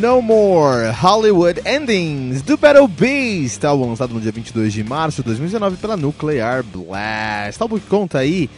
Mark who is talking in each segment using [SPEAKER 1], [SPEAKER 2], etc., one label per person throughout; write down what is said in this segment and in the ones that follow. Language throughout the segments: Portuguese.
[SPEAKER 1] No More Hollywood Endings do Battle Beast, álbum lançado no dia 22 de março de 2019 pela Nuclear Blast. Álbum que conta aí,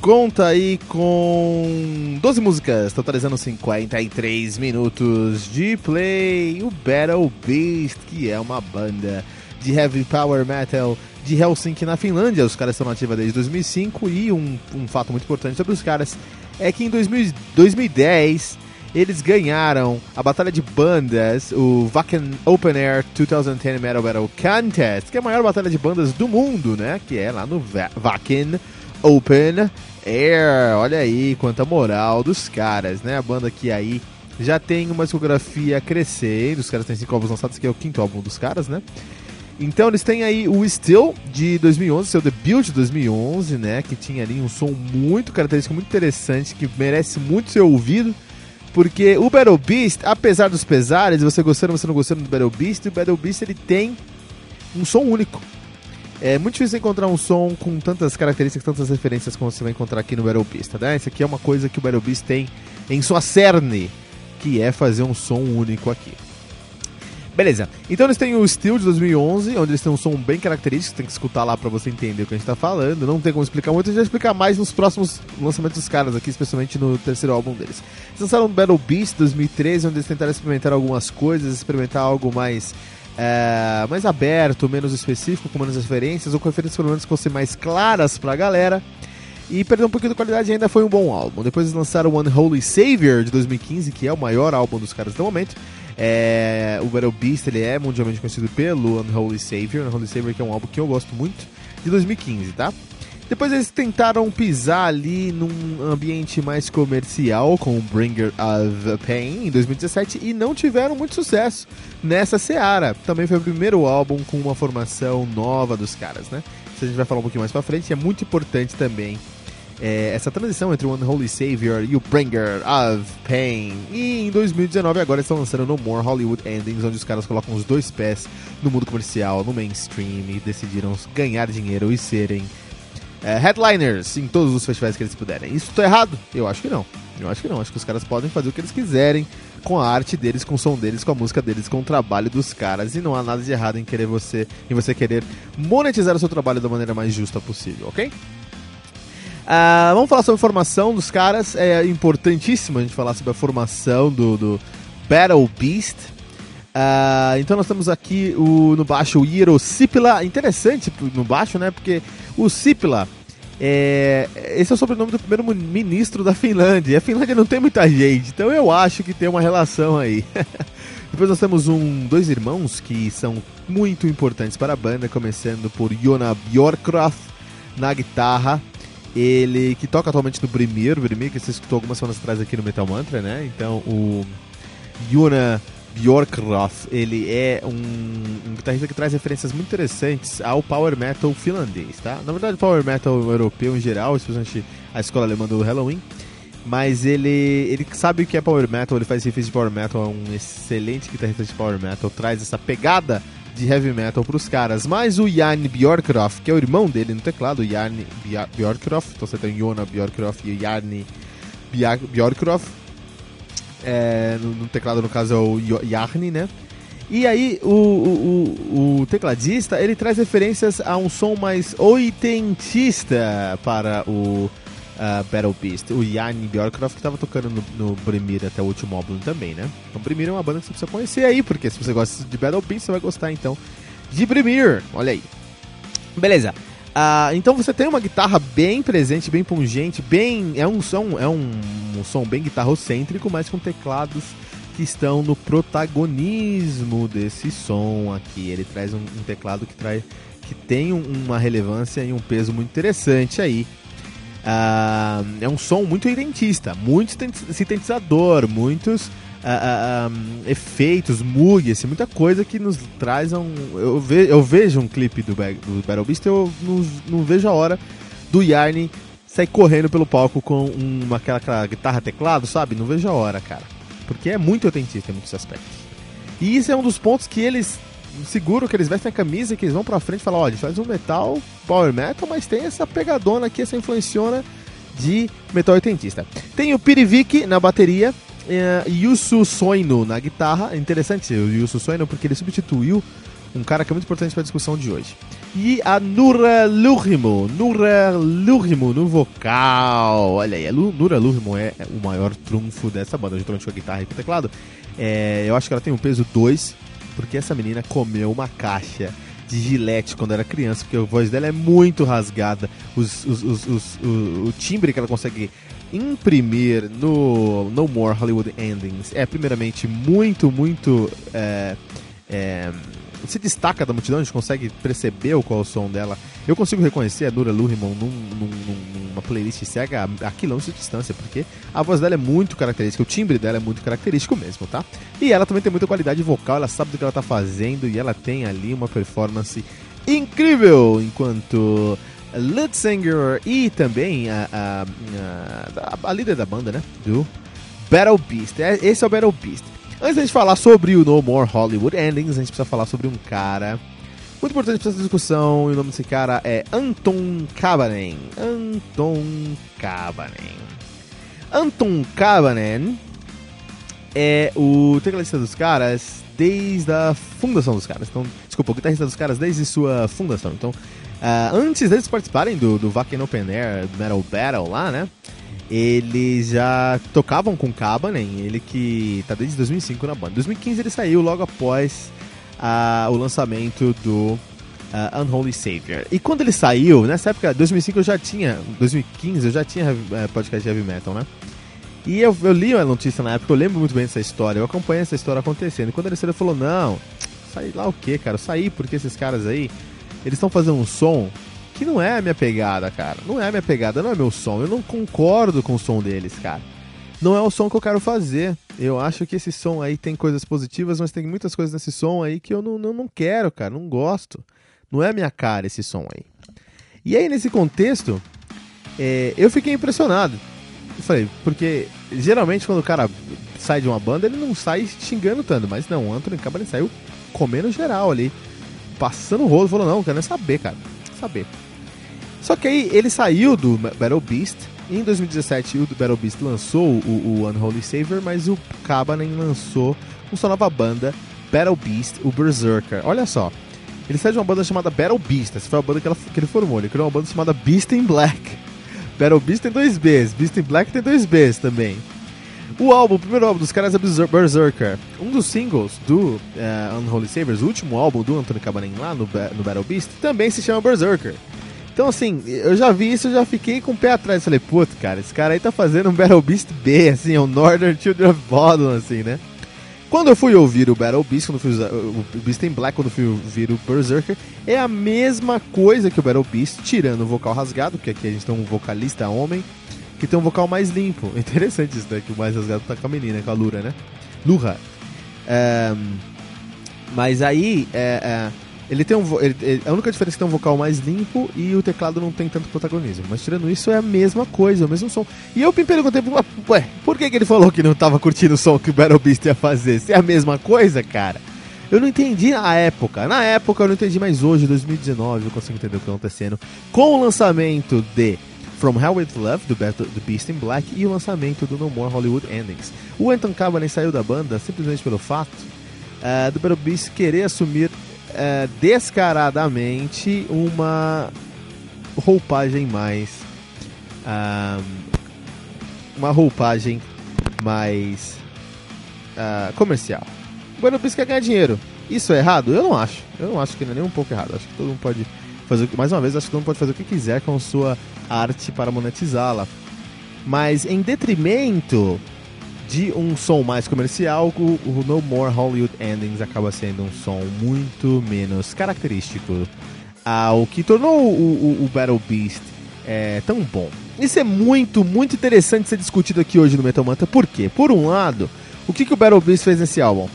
[SPEAKER 1] conta aí com 12 músicas, totalizando 53 minutos de play. O Battle Beast, que é uma banda de heavy power metal de Helsinki na Finlândia. Os caras estão nativos desde 2005 e um, um fato muito importante sobre os caras é que em 2000, 2010 eles ganharam a batalha de bandas, o Wacken Open Air 2010 Metal Battle Contest, que é a maior batalha de bandas do mundo, né? Que é lá no Wacken Open Air. Olha aí quanta moral dos caras, né? A banda que aí já tem uma discografia crescendo. Os caras têm cinco álbuns lançados, que é o quinto álbum dos caras, né? Então eles têm aí o Still de 2011, seu debut de 2011, né? Que tinha ali um som muito característico, muito interessante, que merece muito ser ouvido. Porque o Battle Beast, apesar dos pesares, você gostando ou você não gostando do Battle Beast, o Battle Beast ele tem um som único. É muito difícil encontrar um som com tantas características, tantas referências como você vai encontrar aqui no Battle Beast, né? Isso aqui é uma coisa que o Battle Beast tem em sua cerne, que é fazer um som único aqui. Beleza, então eles têm o Steel de 2011, onde eles têm um som bem característico, tem que escutar lá pra você entender o que a gente tá falando. Não tem como explicar muito, a gente vai explicar mais nos próximos lançamentos dos caras aqui, especialmente no terceiro álbum deles. Eles lançaram o Battle Beast 2013, onde eles tentaram experimentar algumas coisas, experimentar algo mais é, mais aberto, menos específico, com menos referências, ou com referências pelo menos que fossem mais claras pra galera. E perdeu um pouquinho de qualidade ainda foi um bom álbum. Depois eles lançaram o Unholy Savior de 2015, que é o maior álbum dos caras do momento. É, o Battle Beast ele é mundialmente conhecido pelo Unholy Savior. Unholy Savior que é um álbum que eu gosto muito, de 2015, tá? Depois eles tentaram pisar ali num ambiente mais comercial com o Bringer of Pain em 2017 e não tiveram muito sucesso nessa seara. Também foi o primeiro álbum com uma formação nova dos caras, né? Isso a gente vai falar um pouquinho mais pra frente. É muito importante também é, essa transição entre o Unholy Savior e o Bringer of Pain. E em 2019 agora estão lançando No More Hollywood Endings, onde os caras colocam os dois pés no mundo comercial, no mainstream e decidiram ganhar dinheiro e serem é, headliners em todos os festivais que eles puderem. Isso tá errado? Eu acho que não. Eu acho que não. Acho que os caras podem fazer o que eles quiserem com a arte deles, com o som deles, com a música deles, com o trabalho dos caras. E não há nada de errado em querer você, em você querer monetizar o seu trabalho da maneira mais justa possível, ok? Uh, vamos falar sobre a formação dos caras. É importantíssimo a gente falar sobre a formação do, do Battle Beast. Uh, então nós temos aqui o, no baixo o Hiro Sipila. Interessante no baixo, né? Porque o Sipila. É, esse é o sobrenome do primeiro ministro da Finlândia. E a Finlândia não tem muita gente, então eu acho que tem uma relação aí. Depois nós temos um, dois irmãos que são muito importantes para a banda, começando por Jona Bjorkroth na guitarra, ele que toca atualmente no Brimir, Brimir que você escutou algumas semanas atrás aqui no Metal Mantra, né? Então o Juna Bjorkroth, ele é um, um, guitarrista que traz referências muito interessantes ao power metal finlandês, tá? Na verdade, power metal europeu em geral, especialmente a escola alemã do Halloween. Mas ele, ele sabe o que é power metal, ele faz riffs de power metal, é um excelente guitarrista de power metal, traz essa pegada de heavy metal pros caras. Mas o Jan Bjorkroff, que é o irmão dele no teclado, o Jan Bjorkroff, então você tem Jona Bjorkroff e o Jarni Bjorkroff. É, no, no, teclado, no caso, é o Jarni, né? E aí, o, o, o, tecladista, ele traz referências a um som mais oitentista para o uh, Battle Beast. O Jan Bjorkroff que estava tocando no, no até o último álbum também, né? Então Brimir é uma banda que você precisa conhecer aí, porque se você gosta de Battle Beast, você vai gostar então de Brimir. Olha aí. Beleza. Ah, então você tem uma guitarra bem presente, bem pungente, bem é um som é um, um som bem guitarrocêntrico, mas com teclados que estão no protagonismo desse som aqui. Ele traz um, um teclado que traz que tem uma relevância e um peso muito interessante aí. Ah, é um som muito identista, muito sintetizador, muitos uh, um, efeitos, Moog, assim, muita coisa que nos traz um. Eu, ve, eu vejo um clipe do, do Battle Beast eu não, não vejo a hora do Yarn sair correndo pelo palco com uma, aquela, aquela guitarra teclado, sabe? Não vejo a hora, cara. Porque é muito autentista em muitos aspectos. E isso é um dos pontos que eles seguram, que eles vestem a camisa, que eles vão pra frente e falam, ó, a gente faz um metal, power metal, mas tem essa pegadona aqui, essa influenciona de metal oitentista. Tem o Pirivik na bateria, é, Yusu Soino na guitarra. É interessante o Yusu Soino porque ele substituiu um cara que é muito importante para a discussão de hoje. E a Nura Lurimo, Nura Lurimo no vocal. Olha aí, a Nura Lurimo é o maior trunfo dessa banda, juntamente com a guitarra e com o teclado. É, eu acho que ela tem um peso 2, porque essa menina comeu uma caixa de gilete quando era criança, porque a voz dela é muito rasgada, os, os, os, o, o timbre que ela consegue imprimir no No More Hollywood Endings é, primeiramente, muito, muito. É, é, se destaca da multidão, a gente consegue perceber qual é o som dela. Eu consigo reconhecer a Nura Lurimon num, num, numa playlist cega a, quilômetros de distância, porque a voz dela é muito característica, o timbre dela é muito característico mesmo, tá? E ela também tem muita qualidade vocal, ela sabe do que ela tá fazendo e ela tem ali uma performance incrível enquanto lead singer e também a, a, a, a, líder da banda, né? Do Battle Beast. É, esse é o Battle Beast. Antes da gente falar sobre o No More Hollywood Endings, a gente precisa falar sobre um cara muito importante para essa discussão. E o nome desse cara é Anton Kabanen. Anton Kabanen. Anton Kabanen é o tecladista dos caras desde a fundação dos caras. Então, desculpa, o guitarrista dos caras desde sua fundação. Então, Uh, antes deles participarem do, do Wacken Open Air Metal Battle lá, né? Eles já tocavam com Cabanen, ele que tá desde 2005 na banda. Em 2015 ele saiu logo após uh, o lançamento do uh, Unholy Savior. E quando ele saiu, nessa época, 2005 eu já tinha, 2015 eu já tinha uh, podcast de heavy metal, né? E eu, eu li a notícia na época, eu lembro muito bem dessa história, eu acompanhei essa história acontecendo. E quando ele saiu, ele falou: Não, saí lá o que, cara? Eu saí porque esses caras aí eles estão fazendo um som que não é a minha pegada, cara. Não é a minha pegada, não é meu som. Eu não concordo com o som deles, cara. Não é o som que eu quero fazer. Eu acho que esse som aí tem coisas positivas, mas tem muitas coisas nesse som aí que eu não, não, não quero, cara. Não gosto. Não é a minha cara esse som aí. E aí, nesse contexto, é, eu fiquei impressionado. Eu falei, porque geralmente quando o cara sai de uma banda, ele não sai xingando tanto. Mas não, o Anthony Cabaret saiu comendo geral ali passando o rolo, falou, não, quero nem saber, cara. Saber. Só que aí ele saiu do Battle Beast. Em 2017 o Battle Beast lançou o, o Unholy Savior, mas o Cabanen lançou uma sua nova banda, Battle Beast, o Berserker. Olha só, ele saiu de uma banda chamada Battle Beast, essa foi a banda que, ela, que ele formou. Ele criou uma banda chamada Beast in Black. Battle Beast tem dois Bs, Beast in Black tem dois Bs também. O álbum, o primeiro álbum dos caras é Berserker. Um dos singles do uh, Unholy Sabers, o último álbum do Anthony Cabanen lá no, no Battle Beast, também se chama Berserker. Então, assim, eu já vi isso, eu já fiquei com o pé atrás. Falei, puto, cara, esse cara aí tá fazendo um Battle Beast B, assim, é um Northern Children of Bodom, assim, né? Quando eu fui ouvir o Battle Beast, quando fui o Beast in Black, quando fui ouvir o Berserker, é a mesma coisa que o Battle Beast, tirando o vocal rasgado, porque aqui a gente tem um vocalista homem, que tem um vocal mais limpo. Interessante isso, né? Que o mais rasgado tá com a menina, com a Lura, né? Lura. É, mas aí, é, é, ele tem um. Ele, ele, a única diferença é que tem um vocal mais limpo e o teclado não tem tanto protagonismo. Mas tirando isso, é a mesma coisa, o mesmo som. E eu me perguntei, ué, por que, que ele falou que não tava curtindo o som que o Battle Beast ia fazer? Se é a mesma coisa, cara. Eu não entendi na época. Na época eu não entendi, mas hoje, 2019, eu consigo entender o que tá acontecendo. Com o lançamento de From Hell With Love, do, do Beast in Black, e o lançamento do No More Hollywood Endings. O Anton Cabanen saiu da banda simplesmente pelo fato uh, do Battle Beast querer assumir uh, descaradamente uma roupagem mais. Uh, uma roupagem mais comercial. O Beast quer ganhar dinheiro. Isso é errado? Eu não acho. Eu não acho que não é nem um pouco errado. Acho que todo mundo pode fazer, mais uma vez, acho que todo mundo pode fazer o que quiser com sua arte para monetizá-la. Mas em detrimento de um som mais comercial, o, No More Hollywood Endings acaba sendo um som muito menos característico ao que tornou o, o, o Battle Beast é, tão bom. Isso é muito, muito interessante ser discutido aqui hoje no Metal Manta. Por quê? Por um lado, o que, que o Battle Beast fez nesse álbum?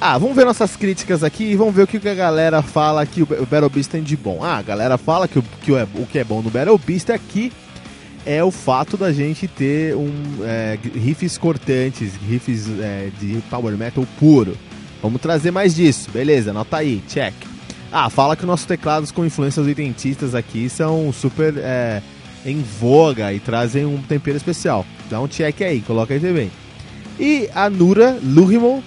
[SPEAKER 1] Ah, vamos ver nossas críticas aqui e vamos ver o que, que a galera fala que o Battle Beast tem de bom. Ah, a galera fala que, o, que o, o que é bom no Battle Beast aqui é o fato da gente ter um é, riffs cortantes, riffs é, de power metal puro. Vamos trazer mais disso, beleza? Anota aí, check. Ah, fala que nossos teclados com influências oitentistas aqui são super é, em voga e trazem um tempero especial. Dá um check aí, coloca aí também. E a Nura Luhimo,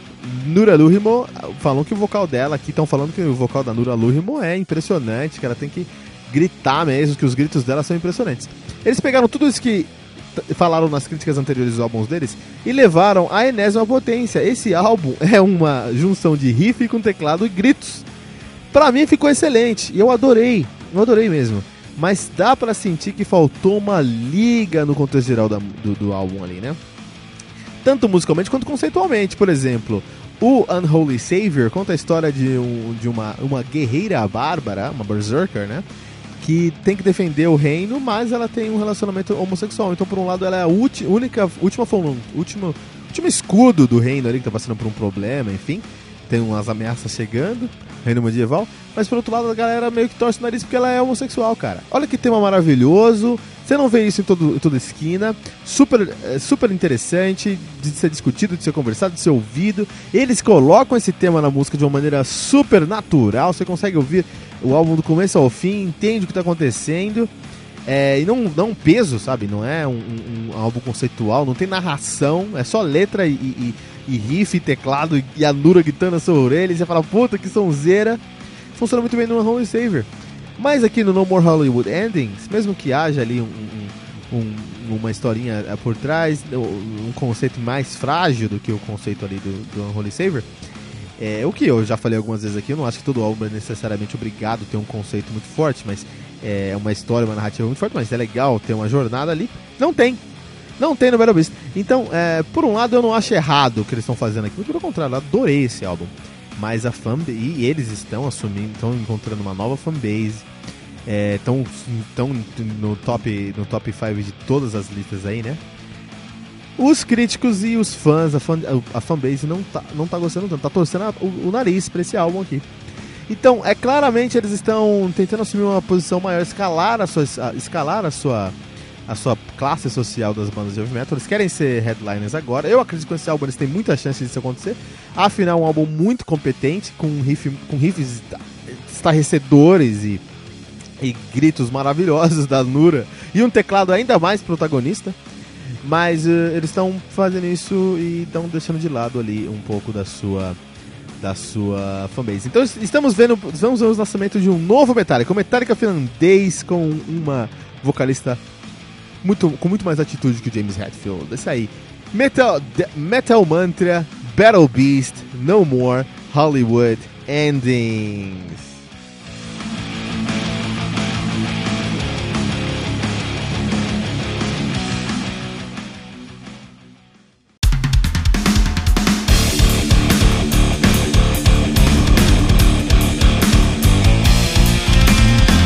[SPEAKER 1] Nura Luhimo, falam que o vocal dela aqui, estão falando que o vocal da Nura Luhimo é impressionante, que ela tem que gritar mesmo, que os gritos dela são impressionantes. Eles pegaram tudo isso que falaram nas críticas anteriores dos álbuns deles e levaram a enésima potência. Esse álbum é uma junção de riff com teclado e gritos. Pra mim ficou excelente e eu adorei, eu adorei mesmo. Mas dá para sentir que faltou uma liga no contexto geral da, do, do álbum ali, né? Tanto musicalmente quanto conceitualmente. Por exemplo, o Unholy Savior conta a história de, um, de uma, uma guerreira bárbara, uma berserker, né? Que tem que defender o reino, mas ela tem um relacionamento homossexual. Então, por um lado, ela é a única, última, última, último escudo do reino ali, que tá passando por um problema, enfim. Tem umas ameaças chegando reino medieval. Mas por outro lado, a galera meio que torce o nariz porque ela é homossexual, cara. Olha que tema maravilhoso. Você não vê isso em, todo, em toda esquina. Super, é, super interessante de ser discutido, de ser conversado, de ser ouvido. Eles colocam esse tema na música de uma maneira super natural. Você consegue ouvir o álbum do começo ao fim, entende o que está acontecendo. É, e não dá um peso, sabe? Não é um, um, um, álbum conceitual, não tem narração, é só letra e, e, e riff, e teclado e a Nura gritando na sua orelha, e você fala, puta que sonzeira. Funciona muito bem no Holy Savior. Mas aqui no No More Hollywood Endings, mesmo que haja ali um, um, uma historinha eh, por trás, um conceito mais frágil do que o conceito ali do, do Unholy Savior, é, o que eu já falei algumas vezes aqui, eu não acho que todo álbum é necessariamente obrigado ter um conceito muito forte, mas é uma história, uma narrativa muito forte, mas é legal ter uma jornada ali. Não tem. Não tem no Battle Beast. Então, é, por um lado, eu não acho errado o que eles estão fazendo aqui. Muito pelo contrário, eu adorei esse álbum. Mas a fanbase, e eles estão assumindo, estão encontrando uma nova fanbase. Estão é, no top no top 5 de todas as listas aí, né? Os críticos e os fãs, a, fan, a fanbase não tá, não tá gostando tanto, tá torcendo a, o, o nariz pra esse álbum aqui. Então, é claramente eles estão tentando assumir uma posição maior, escalar a sua, escalar a sua a sua classe social das bandas de heavy metal. Eles querem ser headliners agora. Eu acredito que esse álbum eles têm muita chance disso acontecer. Afinal, um álbum muito competente, com, riff, com riffs estarrecedores e, e gritos maravilhosos da Nura. E um teclado ainda mais protagonista. Mas uh, eles estão fazendo isso e estão deixando de lado ali um pouco da sua da sua fanbase. Então estamos vendo, vamos ver o lançamento de um novo Metallica, um Metallica finlandês com uma vocalista muito, com muito mais atitude que o James Hetfield. Esse aí. Metal, Metal Mantra, Battle Beast, No More, Hollywood Endings.